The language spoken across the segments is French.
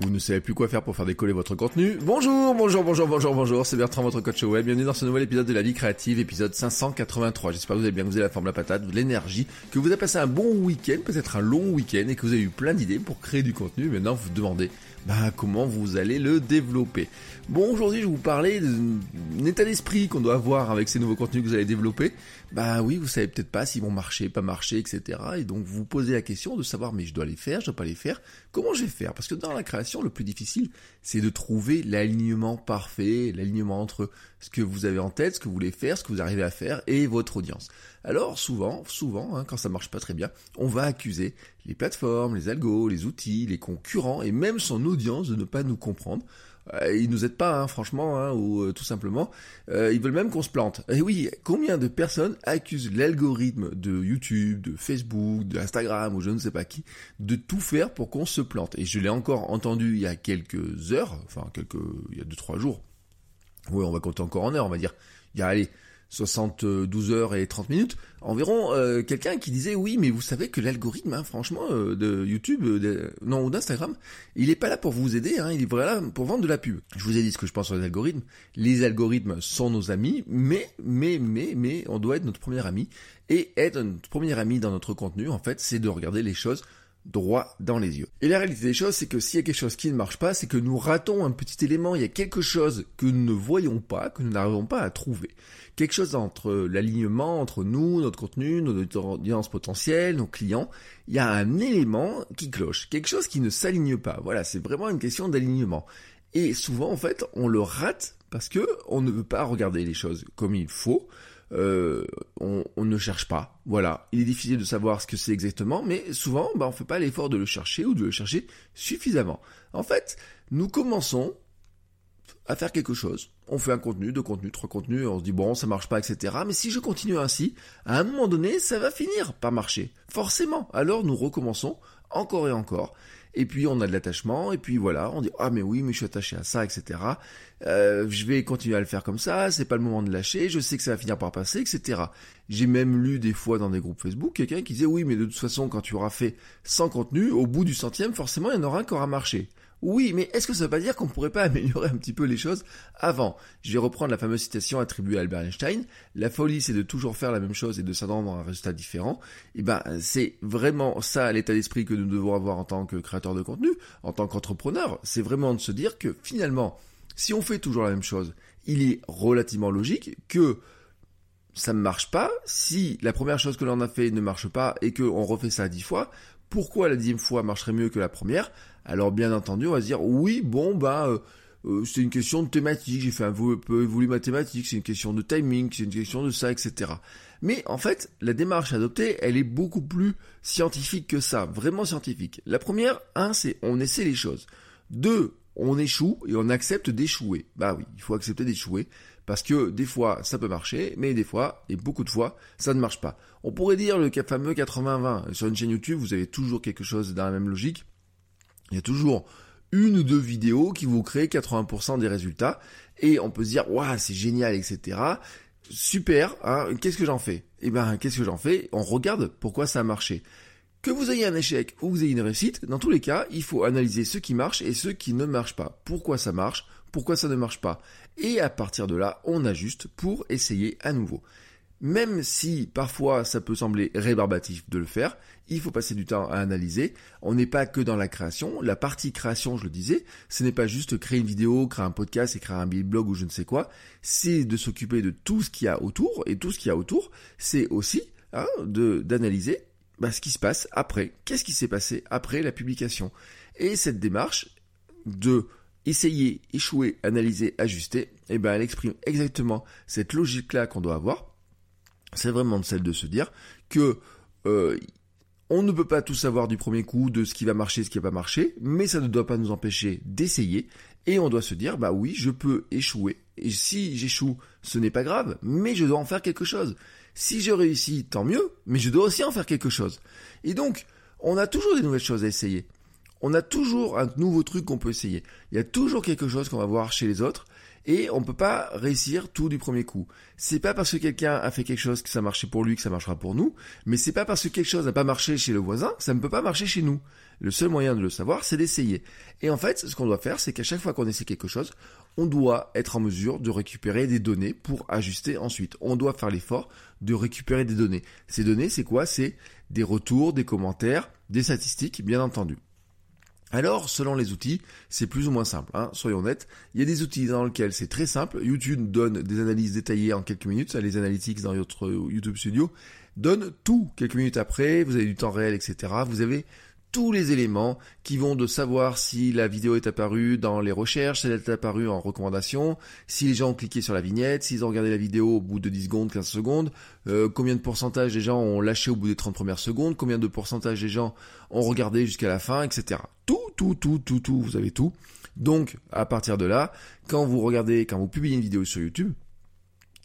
Vous ne savez plus quoi faire pour faire décoller votre contenu Bonjour, bonjour, bonjour, bonjour, bonjour, c'est Bertrand, votre coach web. Bienvenue dans ce nouvel épisode de la vie créative, épisode 583. J'espère que vous allez bien, que vous avez la forme, la patate, de l'énergie, que vous avez passé un bon week-end, peut-être un long week-end, et que vous avez eu plein d'idées pour créer du contenu. Maintenant, vous vous demandez bah, comment vous allez le développer. Bon, aujourd'hui, je vais vous parler d'un état d'esprit qu'on doit avoir avec ces nouveaux contenus que vous allez développer. Bah oui, vous savez peut-être pas s'ils vont marcher, pas marcher, etc. Et donc, vous vous posez la question de savoir, mais je dois les faire, je dois pas les faire. Comment je vais faire? Parce que dans la création, le plus difficile, c'est de trouver l'alignement parfait, l'alignement entre ce que vous avez en tête, ce que vous voulez faire, ce que vous arrivez à faire et votre audience. Alors souvent, souvent, hein, quand ça marche pas très bien, on va accuser les plateformes, les algos, les outils, les concurrents et même son audience de ne pas nous comprendre. Euh, ils nous aident pas, hein, franchement, hein, ou euh, tout simplement, euh, ils veulent même qu'on se plante. Et oui, combien de personnes accusent l'algorithme de YouTube, de Facebook, d'Instagram ou je ne sais pas qui, de tout faire pour qu'on se plante? Et je l'ai encore entendu il y a quelques heures, enfin quelques, il y a deux trois jours. Oui, on va compter encore en heures, on va dire. Allez, 72 heures et 30 minutes, environ euh, quelqu'un qui disait oui mais vous savez que l'algorithme hein, franchement euh, de YouTube euh, non ou d'Instagram il est pas là pour vous aider hein, il est vraiment là pour vendre de la pub. Je vous ai dit ce que je pense sur les algorithmes. Les algorithmes sont nos amis mais mais mais mais on doit être notre premier ami. Et être notre premier ami dans notre contenu en fait c'est de regarder les choses droit dans les yeux. Et la réalité des choses, c'est que s'il y a quelque chose qui ne marche pas, c'est que nous ratons un petit élément, il y a quelque chose que nous ne voyons pas, que nous n'arrivons pas à trouver. Quelque chose entre l'alignement, entre nous, notre contenu, notre audience potentielle, nos clients, il y a un élément qui cloche, quelque chose qui ne s'aligne pas. Voilà, c'est vraiment une question d'alignement. Et souvent, en fait, on le rate parce que on ne veut pas regarder les choses comme il faut. Euh, on, ne cherche pas. Voilà, il est difficile de savoir ce que c'est exactement, mais souvent, bah, on fait pas l'effort de le chercher ou de le chercher suffisamment. En fait, nous commençons à faire quelque chose. On fait un contenu, deux contenus, trois contenus, on se dit bon, ça marche pas, etc. Mais si je continue ainsi, à un moment donné, ça va finir par marcher. Forcément. Alors nous recommençons encore et encore et puis on a de l'attachement, et puis voilà, on dit ah mais oui, mais je suis attaché à ça, etc. Euh, je vais continuer à le faire comme ça, c'est pas le moment de lâcher, je sais que ça va finir par passer, etc. J'ai même lu des fois dans des groupes Facebook quelqu'un qui disait oui, mais de toute façon, quand tu auras fait 100 contenus, au bout du centième, forcément, il y en aura un qui aura marché. Oui, mais est-ce que ça veut pas dire qu'on pourrait pas améliorer un petit peu les choses avant? Je vais reprendre la fameuse citation attribuée à Albert Einstein. La folie, c'est de toujours faire la même chose et de s'attendre à un résultat différent. Et eh ben, c'est vraiment ça l'état d'esprit que nous devons avoir en tant que créateur de contenu, en tant qu'entrepreneur. C'est vraiment de se dire que finalement, si on fait toujours la même chose, il est relativement logique que ça ne marche pas. Si la première chose que l'on a fait ne marche pas et qu'on refait ça dix fois, pourquoi la dixième fois marcherait mieux que la première Alors bien entendu, on va se dire oui, bon bah euh, euh, c'est une question de thématique, j'ai fait un peu évoluer ma thématique, c'est une question de timing, c'est une question de ça, etc. Mais en fait, la démarche adoptée, elle est beaucoup plus scientifique que ça, vraiment scientifique. La première, un, c'est on essaie les choses. Deux, on échoue et on accepte d'échouer. Bah oui, il faut accepter d'échouer. Parce que des fois, ça peut marcher, mais des fois, et beaucoup de fois, ça ne marche pas. On pourrait dire le fameux 80-20. Sur une chaîne YouTube, vous avez toujours quelque chose dans la même logique. Il y a toujours une ou deux vidéos qui vous créent 80% des résultats. Et on peut se dire, waouh, c'est génial, etc. Super, hein, qu'est-ce que j'en fais? Eh ben, qu'est-ce que j'en fais? On regarde pourquoi ça a marché. Que vous ayez un échec ou vous ayez une réussite, dans tous les cas, il faut analyser ce qui marche et ce qui ne marche pas. Pourquoi ça marche Pourquoi ça ne marche pas Et à partir de là, on ajuste pour essayer à nouveau. Même si parfois ça peut sembler rébarbatif de le faire, il faut passer du temps à analyser. On n'est pas que dans la création. La partie création, je le disais, ce n'est pas juste créer une vidéo, créer un podcast, écrire un blog ou je ne sais quoi. C'est de s'occuper de tout ce qu'il y a autour. Et tout ce qu'il y a autour, c'est aussi hein, d'analyser bah, ce qui se passe après. Qu'est-ce qui s'est passé après la publication? Et cette démarche de essayer, échouer, analyser, ajuster, eh ben, elle exprime exactement cette logique-là qu'on doit avoir. C'est vraiment celle de se dire que euh, on ne peut pas tout savoir du premier coup de ce qui va marcher, ce qui va pas marcher, mais ça ne doit pas nous empêcher d'essayer. Et on doit se dire, bah oui, je peux échouer. Et si j'échoue, ce n'est pas grave, mais je dois en faire quelque chose. Si je réussis, tant mieux, mais je dois aussi en faire quelque chose. Et donc, on a toujours des nouvelles choses à essayer. On a toujours un nouveau truc qu'on peut essayer. Il y a toujours quelque chose qu'on va voir chez les autres et on peut pas réussir tout du premier coup. C'est pas parce que quelqu'un a fait quelque chose que ça marchait pour lui que ça marchera pour nous, mais c'est pas parce que quelque chose n'a pas marché chez le voisin que ça ne peut pas marcher chez nous. Le seul moyen de le savoir, c'est d'essayer. Et en fait, ce qu'on doit faire, c'est qu'à chaque fois qu'on essaie quelque chose, on doit être en mesure de récupérer des données pour ajuster ensuite. On doit faire l'effort de récupérer des données. Ces données, c'est quoi? C'est des retours, des commentaires, des statistiques, bien entendu. Alors, selon les outils, c'est plus ou moins simple, hein, soyons honnêtes. Il y a des outils dans lesquels c'est très simple. YouTube donne des analyses détaillées en quelques minutes. Les analytics dans votre YouTube Studio donnent tout quelques minutes après. Vous avez du temps réel, etc. Vous avez tous les éléments qui vont de savoir si la vidéo est apparue dans les recherches, si elle est apparue en recommandation, si les gens ont cliqué sur la vignette, s'ils ont regardé la vidéo au bout de 10 secondes, 15 secondes, euh, combien de pourcentage des gens ont lâché au bout des 30 premières secondes, combien de pourcentage des gens ont regardé jusqu'à la fin, etc. Tout, tout, tout, tout, tout, vous avez tout. Donc, à partir de là, quand vous regardez, quand vous publiez une vidéo sur YouTube,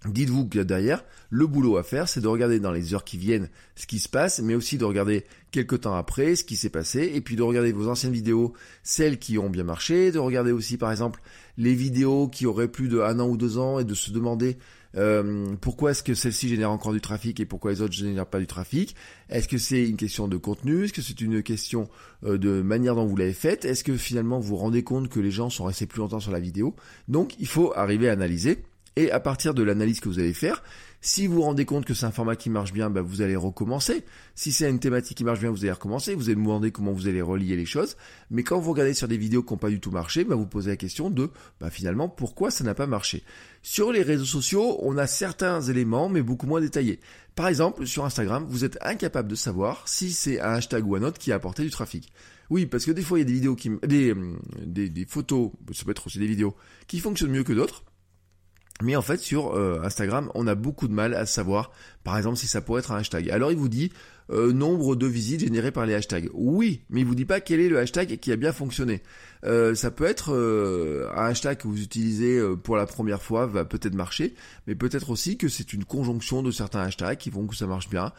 Dites-vous que derrière, le boulot à faire, c'est de regarder dans les heures qui viennent ce qui se passe, mais aussi de regarder quelques temps après ce qui s'est passé, et puis de regarder vos anciennes vidéos, celles qui ont bien marché, de regarder aussi par exemple les vidéos qui auraient plus de un an ou deux ans, et de se demander euh, pourquoi est-ce que celle-ci génère encore du trafic et pourquoi les autres ne génèrent pas du trafic? Est-ce que c'est une question de contenu? Est-ce que c'est une question euh, de manière dont vous l'avez faite? Est-ce que finalement vous vous rendez compte que les gens sont restés plus longtemps sur la vidéo? Donc il faut arriver à analyser. Et à partir de l'analyse que vous allez faire, si vous vous rendez compte que c'est un format qui marche bien, bah, vous allez recommencer. Si c'est une thématique qui marche bien, vous allez recommencer. Vous allez vous demander comment vous allez relier les choses. Mais quand vous regardez sur des vidéos qui n'ont pas du tout marché, bah, vous posez la question de bah, finalement pourquoi ça n'a pas marché. Sur les réseaux sociaux, on a certains éléments, mais beaucoup moins détaillés. Par exemple, sur Instagram, vous êtes incapable de savoir si c'est un hashtag ou un autre qui a apporté du trafic. Oui, parce que des fois, il y a des vidéos qui, des, des, des photos, ça peut être aussi des vidéos, qui fonctionnent mieux que d'autres. Mais en fait, sur euh, Instagram, on a beaucoup de mal à savoir, par exemple, si ça pourrait être un hashtag. Alors, il vous dit euh, nombre de visites générées par les hashtags. Oui, mais il vous dit pas quel est le hashtag qui a bien fonctionné. Euh, ça peut être un hashtag que vous utilisez pour la première fois, va peut-être marcher, mais peut-être aussi que c'est une conjonction de certains hashtags qui font que ça marche bien.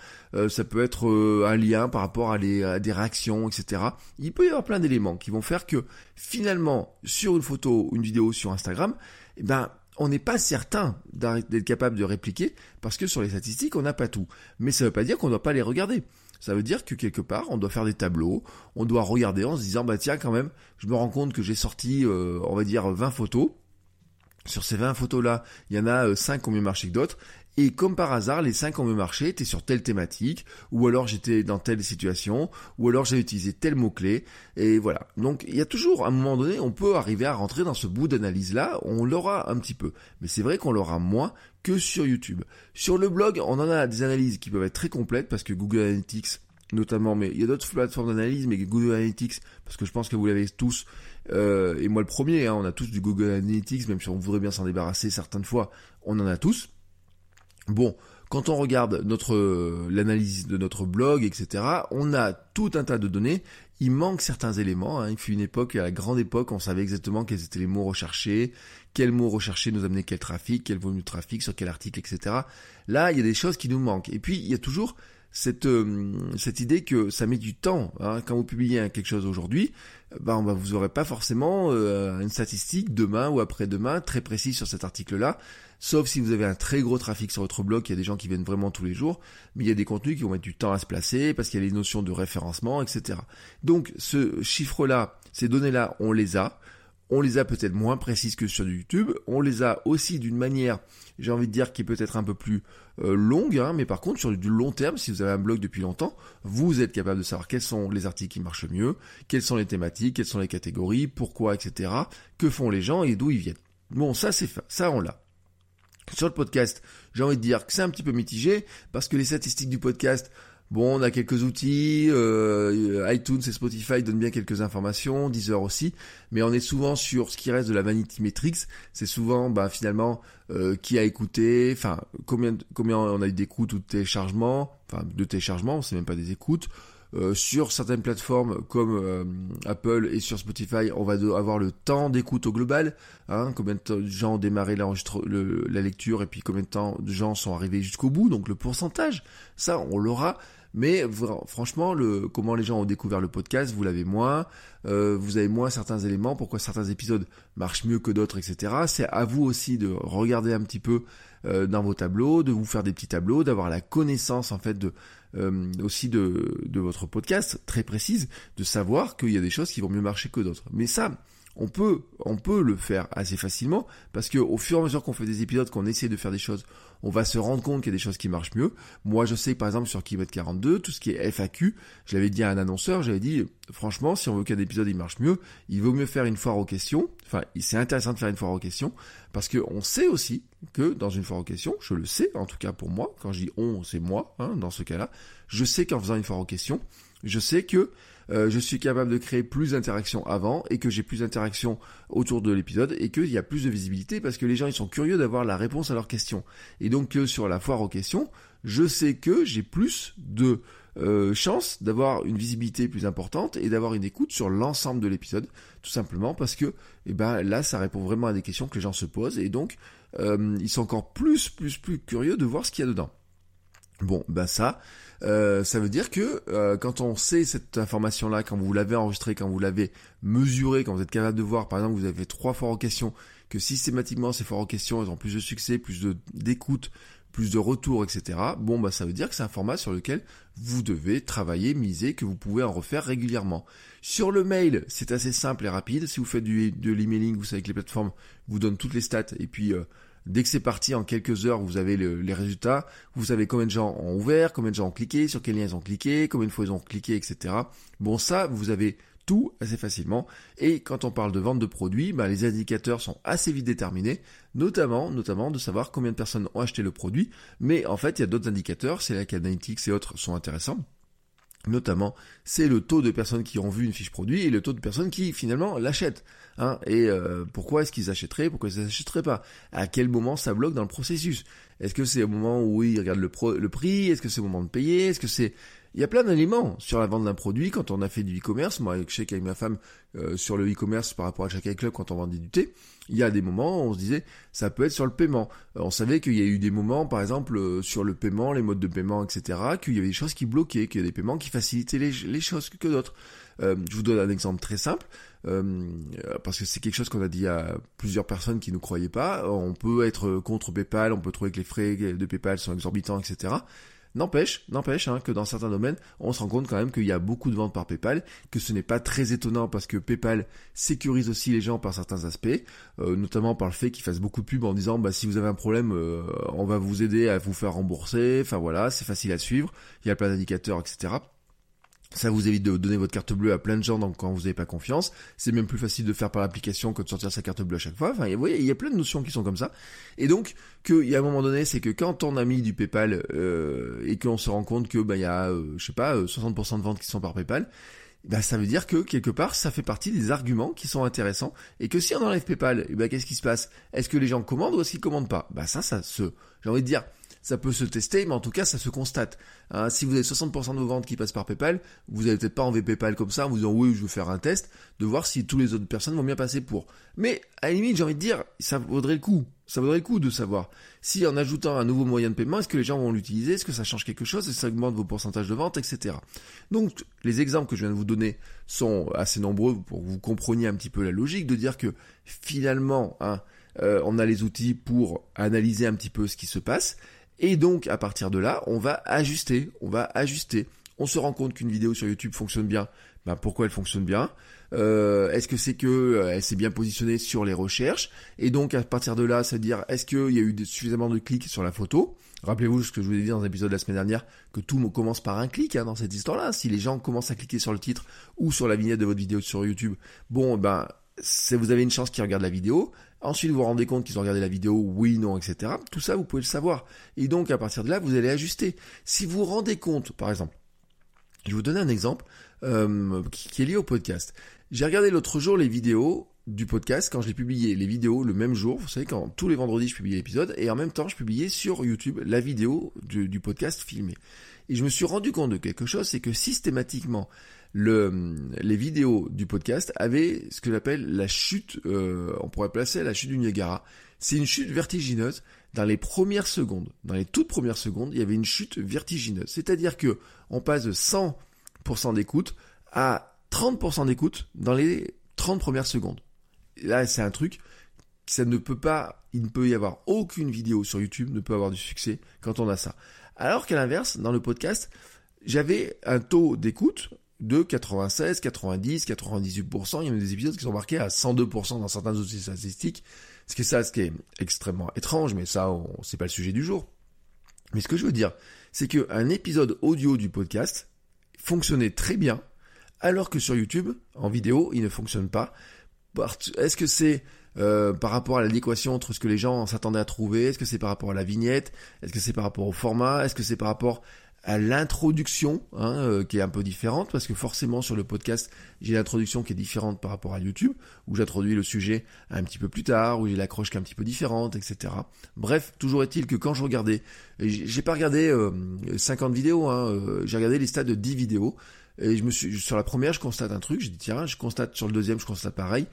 ça peut être un lien par rapport à, à, des réactions, etc. Il peut y avoir plein d'éléments qui vont faire que finalement, sur une photo ou une vidéo sur Instagram, eh ben on n'est pas certain d'être capable de répliquer parce que sur les statistiques, on n'a pas tout. Mais ça ne veut pas dire qu'on ne doit pas les regarder. Ça veut dire que quelque part, on doit faire des tableaux, on doit regarder en se disant, bah tiens, quand même, je me rends compte que j'ai sorti, euh, on va dire, 20 photos. Sur ces 20 photos-là, il y en a 5 euh, qui ont mieux marché que d'autres. Et comme par hasard, les cinq ont marché, étaient sur telle thématique, ou alors j'étais dans telle situation, ou alors j'ai utilisé tel mot-clé, et voilà. Donc il y a toujours, à un moment donné, on peut arriver à rentrer dans ce bout d'analyse-là, on l'aura un petit peu. Mais c'est vrai qu'on l'aura moins que sur YouTube. Sur le blog, on en a des analyses qui peuvent être très complètes, parce que Google Analytics, notamment, mais il y a d'autres plateformes d'analyse, mais Google Analytics, parce que je pense que vous l'avez tous, euh, et moi le premier, hein, on a tous du Google Analytics, même si on voudrait bien s'en débarrasser certaines fois, on en a tous. Bon, quand on regarde notre l'analyse de notre blog, etc., on a tout un tas de données. Il manque certains éléments. Hein. Il fut une époque, à la grande époque, on savait exactement quels étaient les mots recherchés, quels mots recherchés nous amenaient quel trafic, quel volume de trafic, sur quel article, etc. Là, il y a des choses qui nous manquent. Et puis, il y a toujours cette, euh, cette idée que ça met du temps. Hein. Quand vous publiez quelque chose aujourd'hui, ben, vous n'aurez pas forcément euh, une statistique demain ou après-demain très précise sur cet article-là. Sauf si vous avez un très gros trafic sur votre blog, il y a des gens qui viennent vraiment tous les jours, mais il y a des contenus qui vont mettre du temps à se placer parce qu'il y a les notions de référencement, etc. Donc ce chiffre-là, ces données-là, on les a. On les a peut-être moins précises que sur YouTube. On les a aussi d'une manière, j'ai envie de dire, qui est peut-être un peu plus euh, longue, hein, mais par contre sur du long terme, si vous avez un blog depuis longtemps, vous êtes capable de savoir quels sont les articles qui marchent mieux, quelles sont les thématiques, quelles sont les catégories, pourquoi, etc. Que font les gens et d'où ils viennent. Bon, ça c'est ça on l'a. Sur le podcast, j'ai envie de dire que c'est un petit peu mitigé parce que les statistiques du podcast, Bon, on a quelques outils, euh, iTunes et Spotify donnent bien quelques informations, Deezer aussi, mais on est souvent sur ce qui reste de la vanity metrics. C'est souvent, bah, finalement, euh, qui a écouté, enfin, combien, combien on a eu d'écoutes ou de téléchargements, enfin, de téléchargements, c'est même pas des écoutes. Euh, sur certaines plateformes comme euh, Apple et sur Spotify, on va avoir le temps d'écoute au global, hein, combien de gens ont démarré la lecture et puis combien de temps de gens sont arrivés jusqu'au bout, donc le pourcentage, ça on l'aura. Mais franchement, comment les gens ont découvert le podcast, vous l'avez moins, euh, vous avez moins certains éléments, pourquoi certains épisodes marchent mieux que d'autres, etc. C'est à vous aussi de regarder un petit peu euh, dans vos tableaux, de vous faire des petits tableaux, d'avoir la connaissance en fait de euh, aussi de, de votre podcast très précise, de savoir qu'il y a des choses qui vont mieux marcher que d'autres. Mais ça, on peut, on peut le faire assez facilement parce que au fur et à mesure qu'on fait des épisodes, qu'on essaie de faire des choses, on va se rendre compte qu'il y a des choses qui marchent mieux. Moi, je sais par exemple sur Kilomètre 42, tout ce qui est FAQ, je l'avais dit à un annonceur, j'avais dit, franchement, si on veut qu'un épisode il marche mieux, il vaut mieux faire une foire aux questions. Enfin, c'est intéressant de faire une foire aux questions parce que on sait aussi que dans une foire aux questions, je le sais, en tout cas pour moi, quand je dis on, c'est moi, hein, dans ce cas-là, je sais qu'en faisant une foire aux questions, je sais que euh, je suis capable de créer plus d'interactions avant et que j'ai plus d'interactions autour de l'épisode et qu'il y a plus de visibilité parce que les gens ils sont curieux d'avoir la réponse à leurs questions. Et donc que sur la foire aux questions, je sais que j'ai plus de euh, chance d'avoir une visibilité plus importante et d'avoir une écoute sur l'ensemble de l'épisode, tout simplement parce que eh ben là ça répond vraiment à des questions que les gens se posent et donc euh, ils sont encore plus plus plus curieux de voir ce qu'il y a dedans. Bon, ben ça, euh, ça veut dire que quand on sait cette information-là, quand vous l'avez enregistrée, quand vous l'avez mesurée, quand vous êtes capable de voir, par exemple, vous avez trois fois en question, que systématiquement ces fois en question, elles ont plus de succès, plus d'écoute, plus de retours, etc. Bon, bah ça veut dire que c'est un format sur lequel vous devez travailler, miser, que vous pouvez en refaire régulièrement. Sur le mail, c'est assez simple et rapide. Si vous faites du, de l'emailing, vous savez que les plateformes vous donnent toutes les stats et puis euh, Dès que c'est parti, en quelques heures, vous avez les résultats. Vous savez combien de gens ont ouvert, combien de gens ont cliqué, sur quels liens ils ont cliqué, combien de fois ils ont cliqué, etc. Bon, ça, vous avez tout assez facilement. Et quand on parle de vente de produits, bah, les indicateurs sont assez vite déterminés, notamment, notamment de savoir combien de personnes ont acheté le produit. Mais en fait, il y a d'autres indicateurs, c'est là qu'Analytics et autres sont intéressants. Notamment, c'est le taux de personnes qui ont vu une fiche produit et le taux de personnes qui finalement l'achètent. Hein, et euh, pourquoi est-ce qu'ils achèteraient Pourquoi ils n'achèteraient pas? À quel moment ça bloque dans le processus? Est-ce que c'est au moment où ils regardent le, le prix? Est-ce que c'est au moment de payer? Est-ce que c'est il y a plein d'éléments sur la vente d'un produit quand on a fait du e-commerce. Moi, je sais qu'avec ma femme, euh, sur le e-commerce par rapport à chaque club, quand on vendait du thé, il y a des moments où on se disait, ça peut être sur le paiement. Euh, on savait qu'il y a eu des moments, par exemple, euh, sur le paiement, les modes de paiement, etc., qu'il y avait des choses qui bloquaient, qu'il y a des paiements qui facilitaient les, les choses que d'autres. je vous donne un exemple très simple. parce que c'est quelque chose qu'on a dit à plusieurs personnes qui ne croyaient pas. On peut être contre PayPal, on peut trouver que les frais de PayPal sont exorbitants, etc. N'empêche, n'empêche hein, que dans certains domaines, on se rend compte quand même qu'il y a beaucoup de ventes par PayPal, que ce n'est pas très étonnant parce que PayPal sécurise aussi les gens par certains aspects, euh, notamment par le fait qu'ils fassent beaucoup de pubs en disant bah si vous avez un problème, euh, on va vous aider à vous faire rembourser. Enfin voilà, c'est facile à suivre. Il y a plein d'indicateurs, etc. Ça vous évite de donner votre carte bleue à plein de gens donc quand vous n'avez pas confiance. C'est même plus facile de faire par l'application que de sortir sa carte bleue à chaque fois. Enfin, vous voyez, il y a plein de notions qui sont comme ça. Et donc, qu'il y a un moment donné, c'est que quand on a mis du PayPal euh, et qu'on se rend compte que bah il y a, euh, je sais pas, 60% euh, de ventes qui sont par PayPal, bah ça veut dire que quelque part ça fait partie des arguments qui sont intéressants et que si on enlève PayPal, bah qu'est-ce qui se passe? Est-ce que les gens commandent ou est-ce qu'ils commandent pas? Bah ça, ça se, j'ai envie de dire ça peut se tester, mais en tout cas, ça se constate. Hein, si vous avez 60% de vos ventes qui passent par PayPal, vous n'allez peut-être pas enlever PayPal comme ça en vous disant oui, je veux faire un test, de voir si tous les autres personnes vont bien passer pour. Mais à la limite, j'ai envie de dire, ça vaudrait le coup. Ça vaudrait le coup de savoir si en ajoutant un nouveau moyen de paiement, est-ce que les gens vont l'utiliser, est-ce que ça change quelque chose, est-ce que ça augmente vos pourcentages de vente, etc. Donc les exemples que je viens de vous donner sont assez nombreux pour que vous compreniez un petit peu la logique de dire que finalement, hein, euh, on a les outils pour analyser un petit peu ce qui se passe et donc, à partir de là, on va ajuster, on va ajuster. On se rend compte qu'une vidéo sur YouTube fonctionne bien. Ben, pourquoi elle fonctionne bien? Euh, Est-ce que c'est que euh, elle s'est bien positionnée sur les recherches? Et donc, à partir de là, c'est à dire, est-ce qu'il y a eu suffisamment de clics sur la photo? Rappelez-vous ce que je vous ai dit dans l'épisode de la semaine dernière, que tout commence par un clic hein, dans cette histoire-là. Si les gens commencent à cliquer sur le titre ou sur la vignette de votre vidéo sur YouTube, bon, ben, vous avez une chance qu'ils regardent la vidéo. Ensuite, vous vous rendez compte qu'ils ont regardé la vidéo, oui, non, etc. Tout ça, vous pouvez le savoir. Et donc, à partir de là, vous allez ajuster. Si vous vous rendez compte, par exemple, Je vais vous donner un exemple euh, qui, est lié au podcast. J'ai regardé l'autre jour les vidéos du podcast quand je l'ai publié, les vidéos le même jour. Vous savez, quand tous les vendredis je publiais l'épisode et en même temps je publiais sur YouTube la vidéo du, du podcast filmé. Et je me suis rendu compte de quelque chose, c'est que systématiquement le, les vidéos du podcast avaient ce que j'appelle la chute, euh, on pourrait placer la chute du Niagara. C'est une chute vertigineuse dans les premières secondes. Dans les toutes premières secondes, il y avait une chute vertigineuse. C'est-à-dire que on passe de 100% d'écoute à 30% d'écoute dans les 30 premières secondes. là, c'est un truc, ça ne peut pas, il ne peut y avoir aucune vidéo sur YouTube ne peut avoir du succès quand on a ça. Alors qu'à l'inverse, dans le podcast, j'avais un taux d'écoute de 96, 90, 98%. Il y a des épisodes qui sont marqués à 102% dans certains outils statistiques. Ce qui est ça, ce qui est extrêmement étrange, mais ça, c'est pas le sujet du jour. Mais ce que je veux dire, c'est qu'un épisode audio du podcast fonctionnait très bien, alors que sur YouTube, en vidéo, il ne fonctionne pas. Est-ce que c'est euh, par rapport à l'adéquation entre ce que les gens s'attendaient à trouver? Est-ce que c'est par rapport à la vignette? Est-ce que c'est par rapport au format? Est-ce que c'est par rapport à l'introduction, hein, euh, qui est un peu différente, parce que forcément sur le podcast, j'ai l'introduction qui est différente par rapport à YouTube, où j'introduis le sujet un petit peu plus tard, où j'ai l'accroche qui est un petit peu différente, etc. Bref, toujours est-il que quand je regardais, j'ai pas regardé euh, 50 vidéos, hein, euh, j'ai regardé les stades de 10 vidéos, et je me suis, sur la première, je constate un truc, je dis tiens, je constate sur le deuxième, je constate pareil.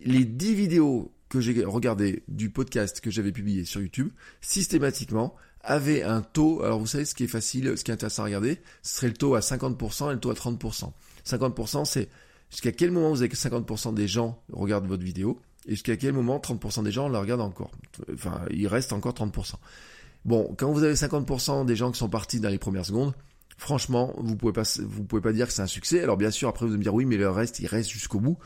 Les 10 vidéos que j'ai regardées du podcast que j'avais publié sur YouTube, systématiquement, avait un taux, alors vous savez ce qui est facile, ce qui est intéressant à regarder, ce serait le taux à 50% et le taux à 30%. 50% c'est jusqu'à quel moment vous avez que 50% des gens regardent votre vidéo et jusqu'à quel moment 30% des gens la regardent encore? Enfin, il reste encore 30%. Bon, quand vous avez 50% des gens qui sont partis dans les premières secondes, franchement, vous pouvez pas, vous pouvez pas dire que c'est un succès. Alors bien sûr, après vous allez me dire oui, mais le reste, il reste jusqu'au bout.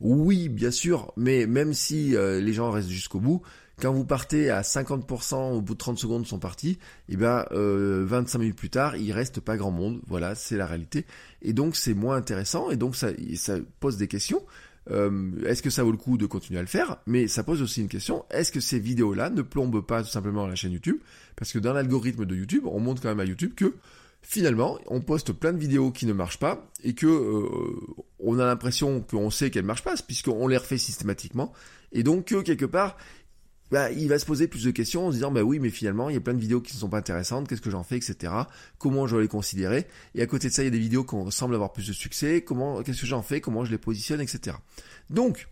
Oui, bien sûr, mais même si euh, les gens restent jusqu'au bout, quand vous partez à 50%, au bout de 30 secondes sont partis, et euh, 25 minutes plus tard, il reste pas grand monde. Voilà, c'est la réalité. Et donc c'est moins intéressant, et donc ça, pose des questions. Euh, est-ce que ça vaut le coup de continuer à le faire? Mais ça pose aussi une question, est-ce que ces vidéos-là ne plombent pas tout simplement la chaîne YouTube? Parce que dans l'algorithme de YouTube, on montre quand même à YouTube que finalement, on poste plein de vidéos qui ne marchent pas et que euh, on a l'impression qu'on sait qu'elles marchent pas puisqu'on les refait systématiquement et donc que quelque part bah, il va se poser plus de questions en se disant bah oui mais finalement il y a plein de vidéos qui ne sont pas intéressantes, qu'est-ce que j'en fais, etc. Comment je dois les considérer? Et à côté de ça il y a des vidéos qui semblent avoir plus de succès, comment qu'est-ce que j'en fais, comment je les positionne, etc. Donc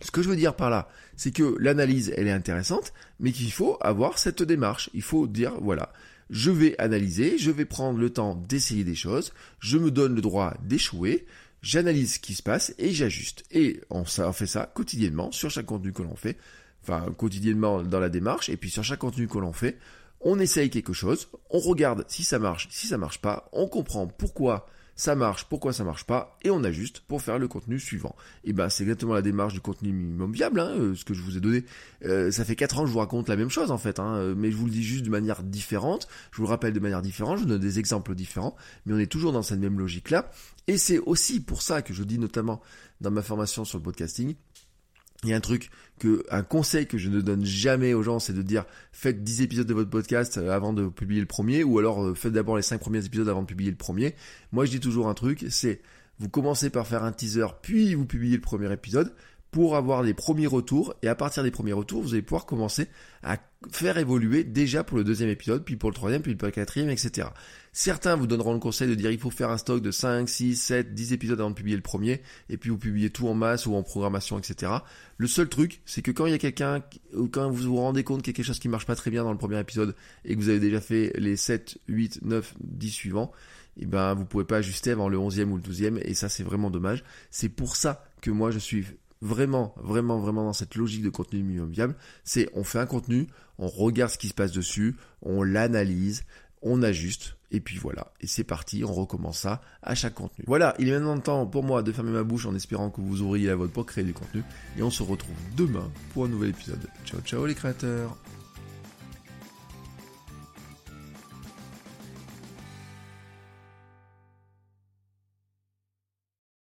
ce que je veux dire par là, c'est que l'analyse elle est intéressante, mais qu'il faut avoir cette démarche. Il faut dire voilà, je vais analyser, je vais prendre le temps d'essayer des choses, je me donne le droit d'échouer, j'analyse ce qui se passe et j'ajuste. Et on fait ça quotidiennement sur chaque contenu que l'on fait enfin quotidiennement dans la démarche, et puis sur chaque contenu que l'on fait, on essaye quelque chose, on regarde si ça marche, si ça marche pas, on comprend pourquoi ça marche, pourquoi ça marche pas, et on ajuste pour faire le contenu suivant. Et ben c'est exactement la démarche du contenu minimum viable, hein, euh, ce que je vous ai donné. Euh, ça fait 4 ans que je vous raconte la même chose en fait, hein, euh, mais je vous le dis juste de manière différente, je vous le rappelle de manière différente, je donne des exemples différents, mais on est toujours dans cette même logique-là. Et c'est aussi pour ça que je dis notamment dans ma formation sur le podcasting, il y a un truc que, un conseil que je ne donne jamais aux gens, c'est de dire faites 10 épisodes de votre podcast euh, avant de publier le premier, ou alors euh, faites d'abord les 5 premiers épisodes avant de publier le premier. Moi je dis toujours un truc, c'est vous commencez par faire un teaser, puis vous publiez le premier épisode, pour avoir les premiers retours. Et à partir des premiers retours, vous allez pouvoir commencer à faire évoluer déjà pour le deuxième épisode, puis pour le troisième, puis pour le quatrième, etc. Certains vous donneront le conseil de dire il faut faire un stock de 5, 6, 7, 10 épisodes avant de publier le premier, et puis vous publiez tout en masse ou en programmation, etc. Le seul truc, c'est que quand il y a quelqu'un, ou quand vous vous rendez compte qu'il y a quelque chose qui marche pas très bien dans le premier épisode, et que vous avez déjà fait les 7, 8, 9, 10 suivants, et eh ben vous pouvez pas ajuster avant le 11e ou le 12e, et ça c'est vraiment dommage. C'est pour ça que moi je suis vraiment, vraiment, vraiment dans cette logique de contenu minimum viable, c'est on fait un contenu, on regarde ce qui se passe dessus, on l'analyse, on ajuste, et puis voilà. Et c'est parti, on recommence ça à chaque contenu. Voilà, il est maintenant temps pour moi de fermer ma bouche en espérant que vous ouvriez la vôtre pour créer du contenu. Et on se retrouve demain pour un nouvel épisode. Ciao ciao les créateurs